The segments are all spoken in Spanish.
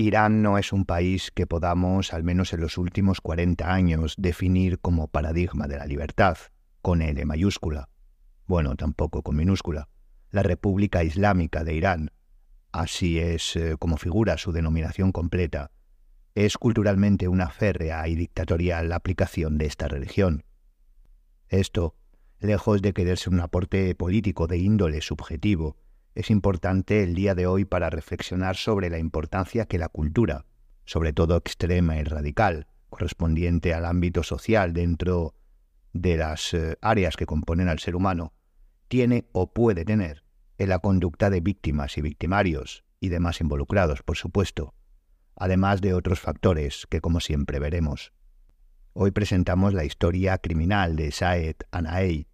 Irán no es un país que podamos, al menos en los últimos 40 años, definir como paradigma de la libertad, con L mayúscula. Bueno, tampoco con minúscula. La República Islámica de Irán, así es eh, como figura su denominación completa, es culturalmente una férrea y dictatorial aplicación de esta religión. Esto, lejos de quererse un aporte político de índole subjetivo, es importante el día de hoy para reflexionar sobre la importancia que la cultura, sobre todo extrema y radical, correspondiente al ámbito social dentro de las eh, áreas que componen al ser humano, tiene o puede tener en la conducta de víctimas y victimarios y demás involucrados, por supuesto, además de otros factores que como siempre veremos. Hoy presentamos la historia criminal de Saed Anaei,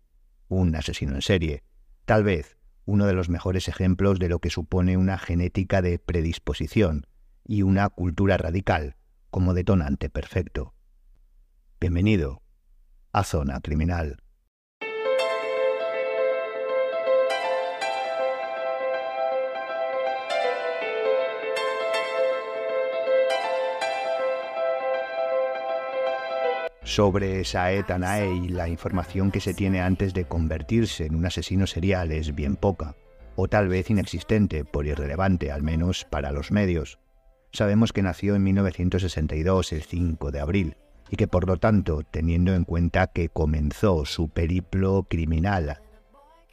un asesino en serie, tal vez uno de los mejores ejemplos de lo que supone una genética de predisposición y una cultura radical como detonante perfecto. Bienvenido a Zona Criminal. Sobre Saed Anaei, la información que se tiene antes de convertirse en un asesino serial es bien poca, o tal vez inexistente, por irrelevante, al menos para los medios. Sabemos que nació en 1962, el 5 de abril, y que por lo tanto, teniendo en cuenta que comenzó su periplo criminal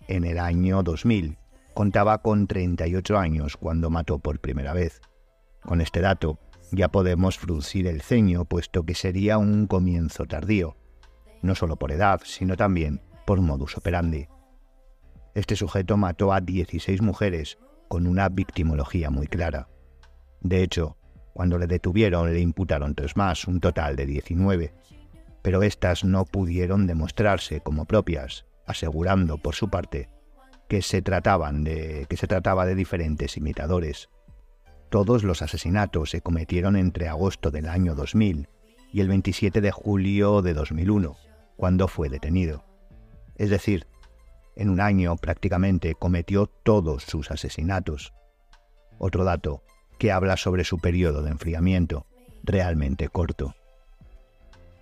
en el año 2000, contaba con 38 años cuando mató por primera vez. Con este dato, ya podemos fruncir el ceño, puesto que sería un comienzo tardío, no solo por edad, sino también por modus operandi. Este sujeto mató a 16 mujeres con una victimología muy clara. De hecho, cuando le detuvieron le imputaron tres más, un total de 19, pero éstas no pudieron demostrarse como propias, asegurando por su parte que se trataban de que se trataba de diferentes imitadores. Todos los asesinatos se cometieron entre agosto del año 2000 y el 27 de julio de 2001, cuando fue detenido. Es decir, en un año prácticamente cometió todos sus asesinatos. Otro dato que habla sobre su periodo de enfriamiento, realmente corto.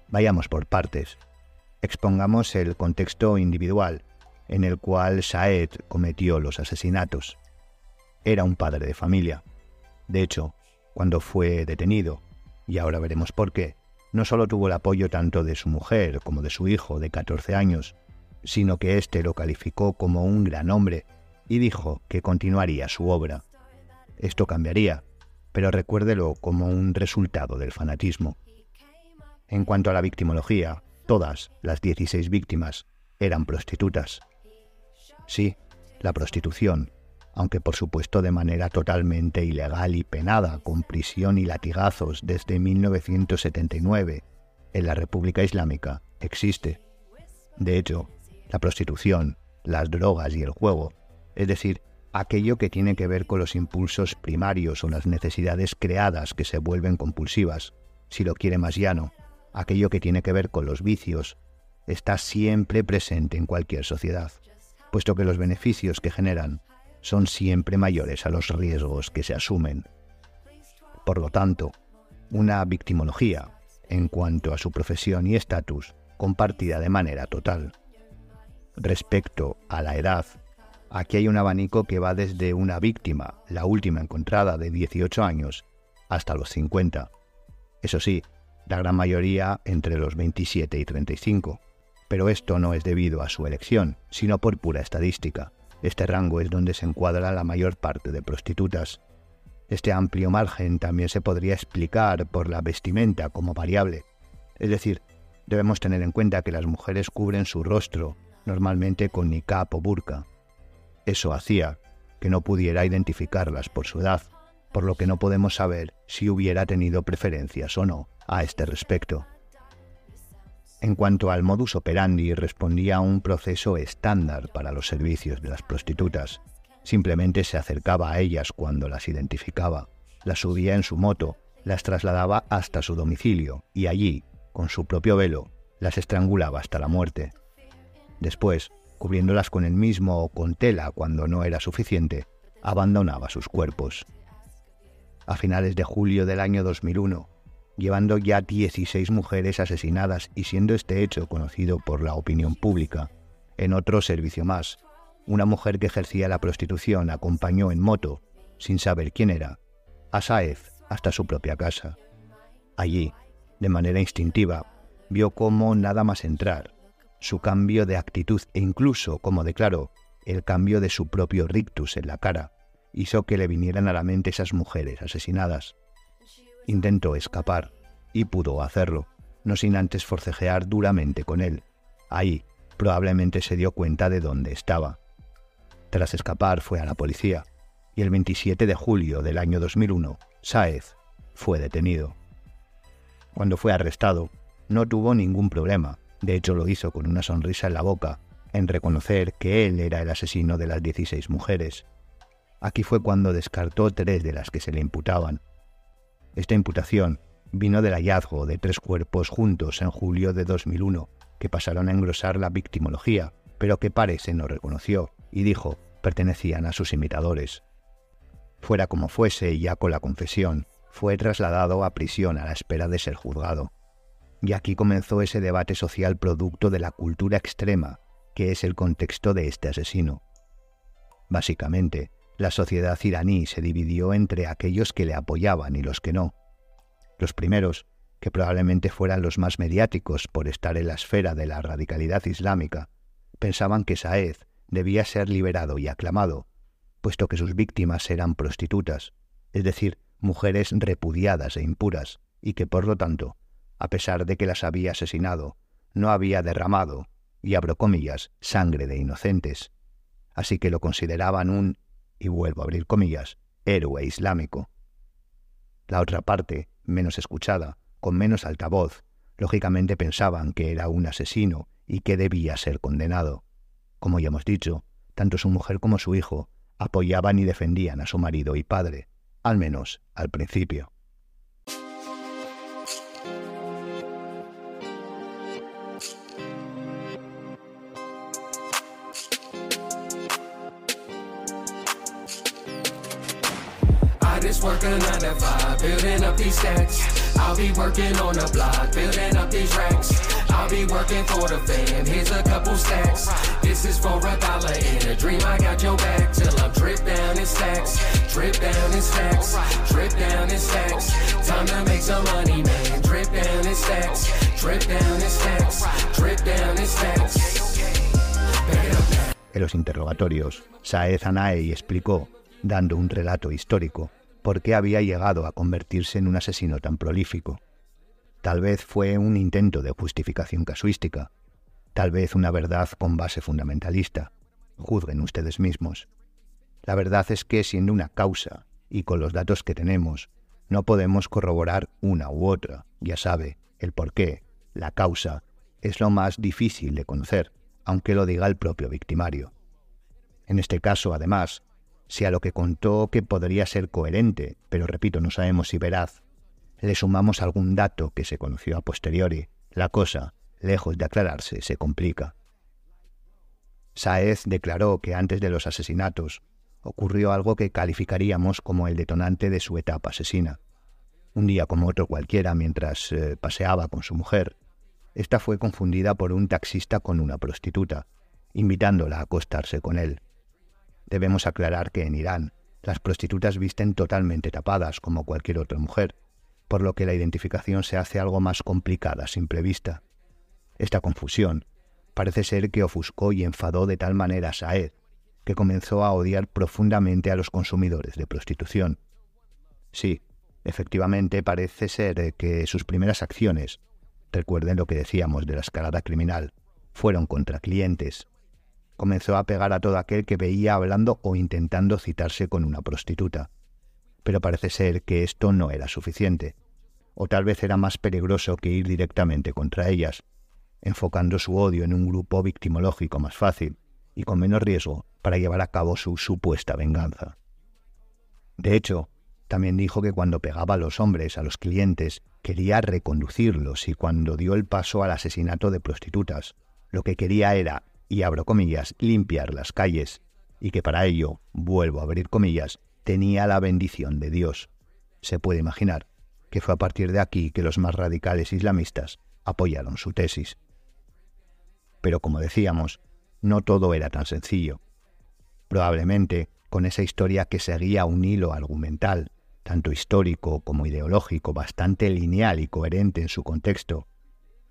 Vayamos por partes. Expongamos el contexto individual en el cual Saed cometió los asesinatos. Era un padre de familia, de hecho, cuando fue detenido, y ahora veremos por qué, no solo tuvo el apoyo tanto de su mujer como de su hijo de 14 años, sino que éste lo calificó como un gran hombre y dijo que continuaría su obra. Esto cambiaría, pero recuérdelo como un resultado del fanatismo. En cuanto a la victimología, todas las 16 víctimas eran prostitutas. Sí, la prostitución aunque por supuesto de manera totalmente ilegal y penada, con prisión y latigazos desde 1979, en la República Islámica existe. De hecho, la prostitución, las drogas y el juego, es decir, aquello que tiene que ver con los impulsos primarios o las necesidades creadas que se vuelven compulsivas, si lo quiere más llano, aquello que tiene que ver con los vicios, está siempre presente en cualquier sociedad, puesto que los beneficios que generan son siempre mayores a los riesgos que se asumen. Por lo tanto, una victimología, en cuanto a su profesión y estatus, compartida de manera total. Respecto a la edad, aquí hay un abanico que va desde una víctima, la última encontrada de 18 años, hasta los 50. Eso sí, la gran mayoría entre los 27 y 35. Pero esto no es debido a su elección, sino por pura estadística. Este rango es donde se encuadra la mayor parte de prostitutas. Este amplio margen también se podría explicar por la vestimenta como variable. Es decir, debemos tener en cuenta que las mujeres cubren su rostro, normalmente con niqab o burka. Eso hacía que no pudiera identificarlas por su edad, por lo que no podemos saber si hubiera tenido preferencias o no a este respecto. En cuanto al modus operandi, respondía a un proceso estándar para los servicios de las prostitutas. Simplemente se acercaba a ellas cuando las identificaba, las subía en su moto, las trasladaba hasta su domicilio y allí, con su propio velo, las estrangulaba hasta la muerte. Después, cubriéndolas con el mismo o con tela cuando no era suficiente, abandonaba sus cuerpos. a finales de julio del año 2001, llevando ya 16 mujeres asesinadas y siendo este hecho conocido por la opinión pública. En otro servicio más, una mujer que ejercía la prostitución acompañó en moto, sin saber quién era, a Saez hasta su propia casa. Allí, de manera instintiva, vio cómo nada más entrar, su cambio de actitud e incluso, como declaró, el cambio de su propio rictus en la cara, hizo que le vinieran a la mente esas mujeres asesinadas. Intentó escapar, y pudo hacerlo, no sin antes forcejear duramente con él. Ahí, probablemente se dio cuenta de dónde estaba. Tras escapar fue a la policía, y el 27 de julio del año 2001, Saez fue detenido. Cuando fue arrestado, no tuvo ningún problema, de hecho lo hizo con una sonrisa en la boca, en reconocer que él era el asesino de las 16 mujeres. Aquí fue cuando descartó tres de las que se le imputaban. Esta imputación vino del hallazgo de tres cuerpos juntos en julio de 2001, que pasaron a engrosar la victimología, pero que Parece no reconoció y dijo pertenecían a sus imitadores. Fuera como fuese, ya con la confesión, fue trasladado a prisión a la espera de ser juzgado. Y aquí comenzó ese debate social producto de la cultura extrema, que es el contexto de este asesino. Básicamente, la sociedad iraní se dividió entre aquellos que le apoyaban y los que no. Los primeros, que probablemente fueran los más mediáticos por estar en la esfera de la radicalidad islámica, pensaban que Saed debía ser liberado y aclamado, puesto que sus víctimas eran prostitutas, es decir, mujeres repudiadas e impuras, y que por lo tanto, a pesar de que las había asesinado, no había derramado, y abro comillas, sangre de inocentes. Así que lo consideraban un, y vuelvo a abrir comillas, héroe islámico. La otra parte, menos escuchada, con menos altavoz, lógicamente pensaban que era un asesino y que debía ser condenado. Como ya hemos dicho, tanto su mujer como su hijo apoyaban y defendían a su marido y padre, al menos al principio. Just work a 9 to 5, building up these stacks. I'll be working on the block, building up these racks. I'll be working for the fam, here's a couple stacks. This is for a dollar in a dream, I got your back. Till I'm drip down in stacks, drip down in stacks, drip down in stacks. Time to make some money, man. Drip down in stacks, drip down in stacks, drip down in stacks. En los interrogatorios, Saez Anaei explicó, dando un relato histórico, por qué había llegado a convertirse en un asesino tan prolífico. Tal vez fue un intento de justificación casuística, tal vez una verdad con base fundamentalista. Juzguen ustedes mismos. La verdad es que siendo una causa, y con los datos que tenemos, no podemos corroborar una u otra. Ya sabe, el por qué, la causa, es lo más difícil de conocer, aunque lo diga el propio victimario. En este caso, además, si a lo que contó que podría ser coherente, pero repito, no sabemos si veraz, le sumamos algún dato que se conoció a posteriori, la cosa, lejos de aclararse, se complica. Saez declaró que antes de los asesinatos ocurrió algo que calificaríamos como el detonante de su etapa asesina. Un día como otro cualquiera, mientras eh, paseaba con su mujer, esta fue confundida por un taxista con una prostituta, invitándola a acostarse con él. Debemos aclarar que en Irán las prostitutas visten totalmente tapadas como cualquier otra mujer, por lo que la identificación se hace algo más complicada a simple vista. Esta confusión parece ser que ofuscó y enfadó de tal manera a Saed que comenzó a odiar profundamente a los consumidores de prostitución. Sí, efectivamente parece ser que sus primeras acciones, recuerden lo que decíamos de la escalada criminal, fueron contra clientes, comenzó a pegar a todo aquel que veía hablando o intentando citarse con una prostituta. Pero parece ser que esto no era suficiente, o tal vez era más peligroso que ir directamente contra ellas, enfocando su odio en un grupo victimológico más fácil y con menos riesgo para llevar a cabo su supuesta venganza. De hecho, también dijo que cuando pegaba a los hombres, a los clientes, quería reconducirlos y cuando dio el paso al asesinato de prostitutas, lo que quería era y abro comillas, limpiar las calles, y que para ello, vuelvo a abrir comillas, tenía la bendición de Dios. Se puede imaginar que fue a partir de aquí que los más radicales islamistas apoyaron su tesis. Pero como decíamos, no todo era tan sencillo. Probablemente, con esa historia que seguía un hilo argumental, tanto histórico como ideológico, bastante lineal y coherente en su contexto,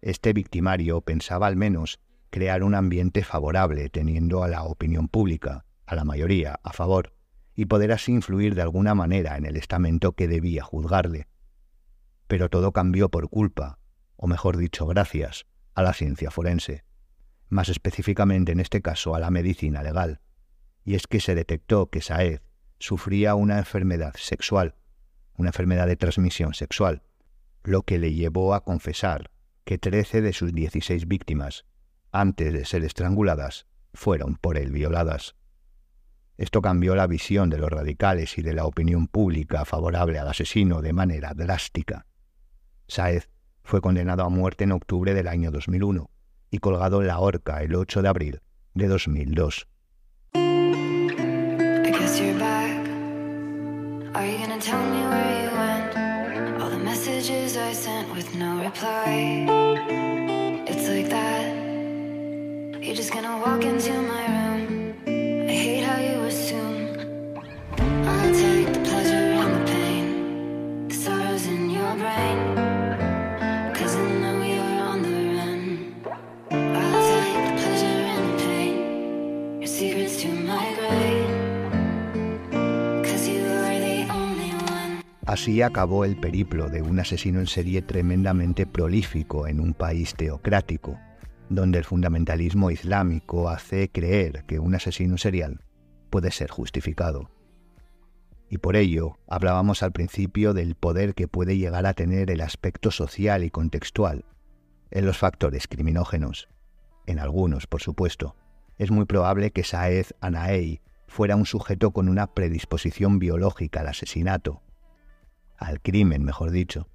este victimario pensaba al menos crear un ambiente favorable teniendo a la opinión pública, a la mayoría, a favor, y poder así influir de alguna manera en el estamento que debía juzgarle. Pero todo cambió por culpa, o mejor dicho, gracias, a la ciencia forense, más específicamente en este caso a la medicina legal, y es que se detectó que Saed sufría una enfermedad sexual, una enfermedad de transmisión sexual, lo que le llevó a confesar que trece de sus dieciséis víctimas, antes de ser estranguladas, fueron por él violadas. Esto cambió la visión de los radicales y de la opinión pública favorable al asesino de manera drástica. Saed fue condenado a muerte en octubre del año 2001 y colgado en la horca el 8 de abril de 2002. Así acabó el periplo de un asesino en serie tremendamente prolífico en un país teocrático, donde el fundamentalismo islámico hace creer que un asesino serial puede ser justificado. Y por ello hablábamos al principio del poder que puede llegar a tener el aspecto social y contextual en los factores criminógenos. En algunos, por supuesto. Es muy probable que Saed Anaei fuera un sujeto con una predisposición biológica al asesinato, al crimen, mejor dicho.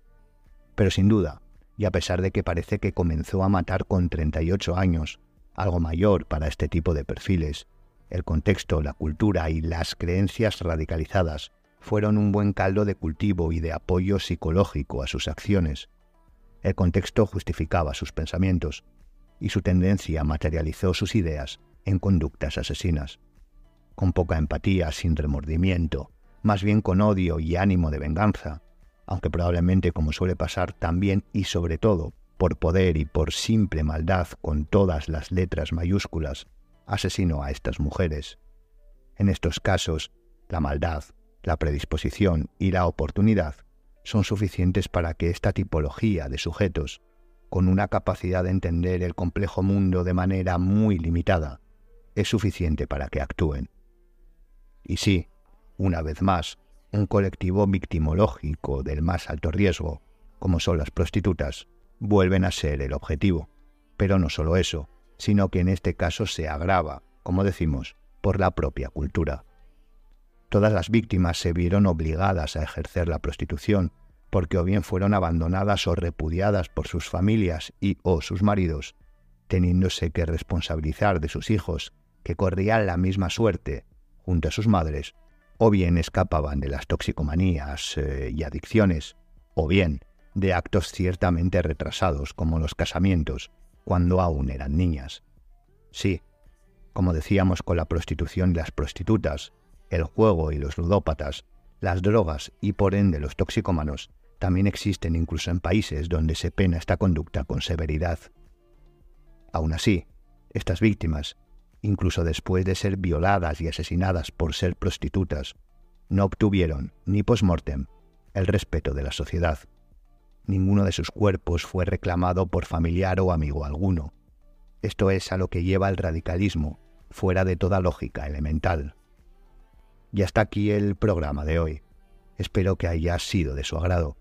Pero sin duda, y a pesar de que parece que comenzó a matar con 38 años, algo mayor para este tipo de perfiles, el contexto, la cultura y las creencias radicalizadas fueron un buen caldo de cultivo y de apoyo psicológico a sus acciones. El contexto justificaba sus pensamientos, y su tendencia materializó sus ideas en conductas asesinas. Con poca empatía, sin remordimiento, más bien con odio y ánimo de venganza, aunque probablemente como suele pasar también y sobre todo por poder y por simple maldad con todas las letras mayúsculas, asesinó a estas mujeres. En estos casos, la maldad, la predisposición y la oportunidad son suficientes para que esta tipología de sujetos, con una capacidad de entender el complejo mundo de manera muy limitada, es suficiente para que actúen. Y sí, una vez más, un colectivo victimológico del más alto riesgo, como son las prostitutas, vuelven a ser el objetivo. Pero no solo eso, sino que en este caso se agrava, como decimos, por la propia cultura. Todas las víctimas se vieron obligadas a ejercer la prostitución, porque o bien fueron abandonadas o repudiadas por sus familias y o sus maridos, teniéndose que responsabilizar de sus hijos, que corrían la misma suerte, junto a sus madres, o bien escapaban de las toxicomanías eh, y adicciones, o bien de actos ciertamente retrasados como los casamientos cuando aún eran niñas. Sí, como decíamos con la prostitución y las prostitutas, el juego y los ludópatas, las drogas y por ende los toxicómanos también existen incluso en países donde se pena esta conducta con severidad. Aún así, estas víctimas incluso después de ser violadas y asesinadas por ser prostitutas, no obtuvieron, ni post-mortem, el respeto de la sociedad. Ninguno de sus cuerpos fue reclamado por familiar o amigo alguno. Esto es a lo que lleva el radicalismo, fuera de toda lógica elemental. Y hasta aquí el programa de hoy. Espero que haya sido de su agrado.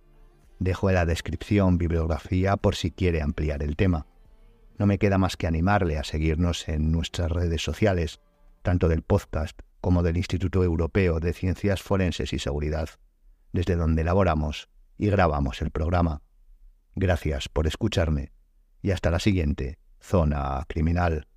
Dejo en la descripción bibliografía por si quiere ampliar el tema no me queda más que animarle a seguirnos en nuestras redes sociales, tanto del podcast como del Instituto Europeo de Ciencias Forenses y Seguridad, desde donde elaboramos y grabamos el programa. Gracias por escucharme y hasta la siguiente Zona Criminal.